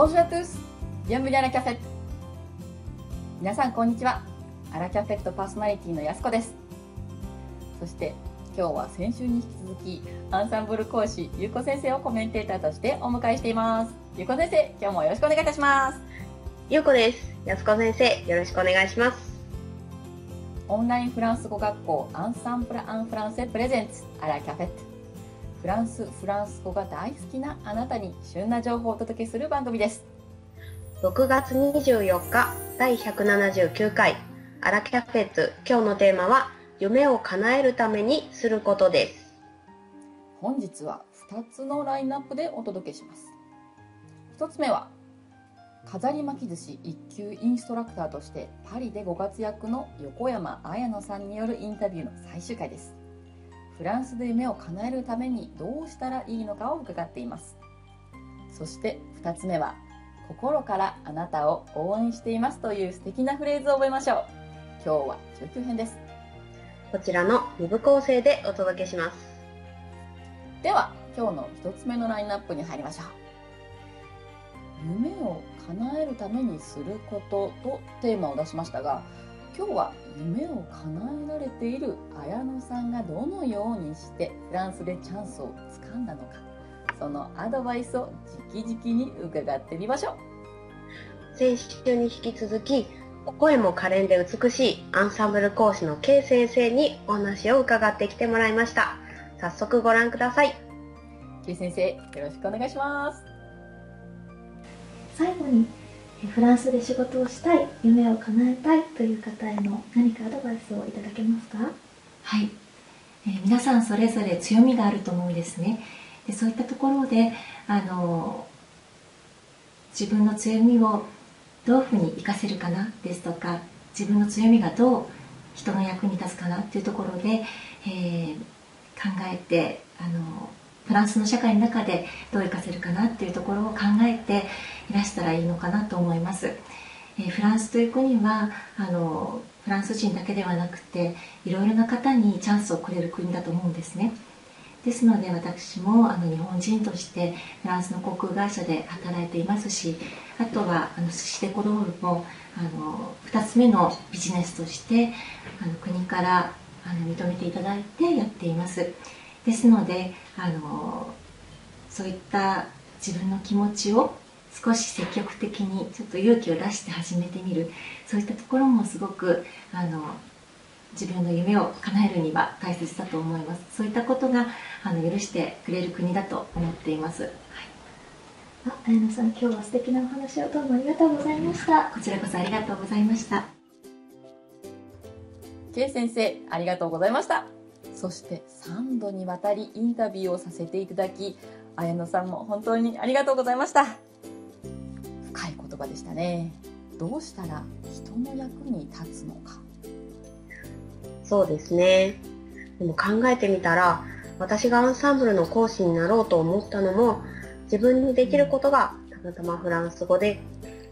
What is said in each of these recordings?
Bonjour à tous! Bienvenue à la cafette! 皆さんこんにちは。アラキャフェットパーソナリティのやすこです。そして今日は先週に引き続きアンサンブル講師ゆうこ先生をコメンテーターとしてお迎えしています。ゆうこ先生、今日もよろしくお願いいたします。ゆうこです。やすこ先生、よろしくお願いします。オンラインフランス語学校アンサンブル・アン・フランセプレゼンツアラキャフェット。フランス、フランス語が大好きなあなたに旬な情報をお届けする番組です。6月24日、第179回、アラキャフェット、今日のテーマは、夢を叶えるためにすることです。本日は2つのラインナップでお届けします1つ目は飾り巻き寿司1級インストラクターとしてパリでご活躍の横山綾乃さんによるインタビューの最終回ですフランスで夢を叶えるためにどうしたらいいのかを伺っています。そして2つ目は心からあなたを応援していますという素敵なフレーズを覚えましょう。今日は19編です。こちらの2部構成でお届けします。では今日の1つ目のラインナップに入りましょう。夢を叶えるためにすることとテーマを出しましたが今日は夢を叶えられている綾乃さんがどのようにしてフランスでチャンスをつかんだのかそのアドバイスを直々に伺ってみましょう先週に引き続き、声も可憐で美しいアンサンブル講師の K 先生にお話を伺ってきてもらいました。早速ご覧ください。K 先生よろしくお願いします最後にえフランスで仕事をしたい夢を叶えたいという方への何かアドバイスをいただけますか？はい、えー皆さんそれぞれ強みがあると思うんですね。でそういったところであの自分の強みをどういうふうに活かせるかなですとか自分の強みがどう人の役に立つかなっていうところで、えー考えてあのフランスの社会の中でどう活かせるかなっていうところを考えていらしたらいいのかなと思います。えーフランスという国はあのフランス人だけではなくていろいろな方にチャンスをくれる国だと思うんですねですので私もあの日本人としてフランスの航空会社で働いていますしあとはあの寿司デコロールもあの2つ目のビジネスとしてあの国からあの認めていただいてやっていますですのであのそういった自分の気持ちを少し積極的にちょっと勇気を出して始めてみる。そういったところもすごくあの自分の夢を叶えるには大切だと思います。そういったことがあの許してくれる国だと思っています、はい、あ綾乃さん今日は素敵なお話をどうもありがとうございました。こちらこそありがとうございました。K 先生ありがとうございましたそして3度にわたりインタビューをさせていただき綾乃さんも本当にありがとうございました。深い言葉でしたね。どうしたら人の役に立つのか。そうですね。でも考えてみたら、私がアンサンブルの講師になろうと思ったのも、自分にできることがたまたまフランス語で、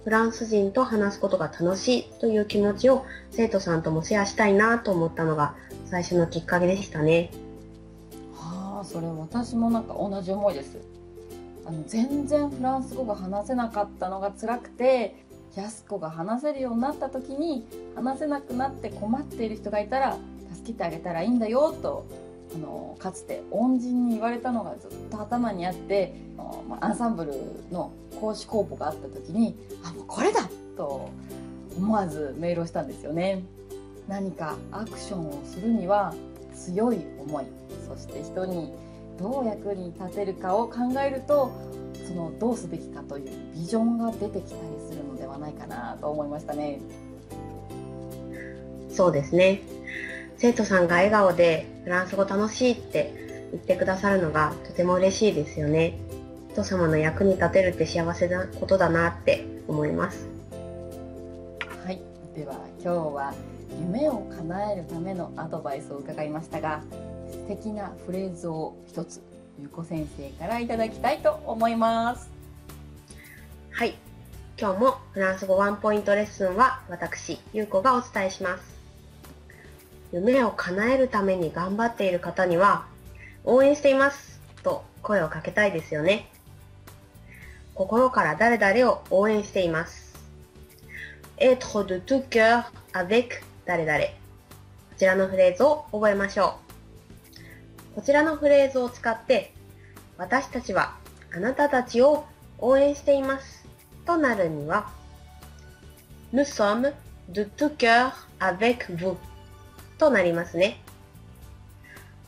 フランス人と話すことが楽しいという気持ちを生徒さんともシェアしたいなと思ったのが最初のきっかけでしたね。はあそれ私もなんか同じ思いですあの全然フランス語が話せなかったのが辛くてやす子が話せるようになった時に話せなくなって困っている人がいたら助けてあげたらいいんだよとあのかつて恩人に言われたのがずっと頭にあってあまあアンサンブルの講師公募があった時にあもうこれだと思わずメールをしたんですよね何かアクションをするには強い思いそして人にどう役に立てるかを考えるとそのどうすべきかというビジョンが出てきたりするのではないかなと思いましたね。そうですね。生徒さんが笑顔でフランス語楽しいって言ってくださるのがとても嬉しいですよね。人様の役に立てるって幸せなことだなって思います。はい、では今日は夢を叶えるためのアドバイスを伺いましたが素敵なフレーズを一つゆうこ先生からいただきたいと思います。はい。今日もフランス語ワンポイントレッスンは私、ゆうこがお伝えします。夢を叶えるために頑張っている方には、応援していますと声をかけたいですよね。心から誰々を応援しています。être de tout cœur avec 誰々。こちらのフレーズを覚えましょう。こちらのフレーズを使って、私たちはあなたたちを応援しています。となるには、nous sommes de tout cœur avec vous となりますね。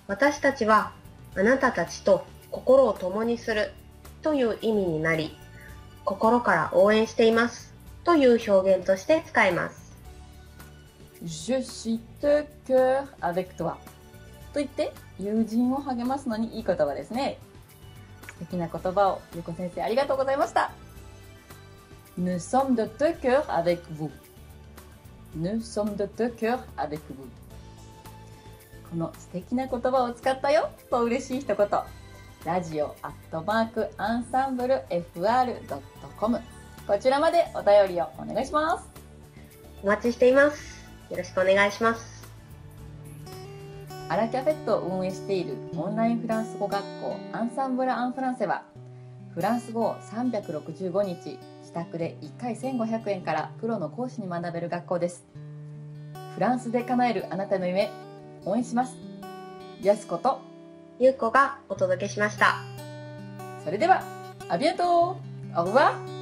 私たちはあなたたちと心を共にするという意味になり、心から応援していますという表現として使います。Je suis de cœur avec toi. と言って友人を励ますのにいい言葉ですね。素敵な言葉をゆこ先生ありがとうございました。Nous sommes de deux cœurs avec vous. Nous sommes de deux cœurs avec vous. この素敵な言葉を使ったよと嬉しい一言。ラジオアットマークアンサンブル FR.com こちらまでお便りをお願いします。お待ちしています。よろしくお願いします。アラキャフェットを運営しているオンラインフランス語学校アンサンブラ・アン・フランセはフランス語を365日自宅で1回1500円からプロの講師に学べる学校ですフランスで叶えるあなたの夢応援しますやすことゆうこがお届けしました。それではアビアントオー Au revoir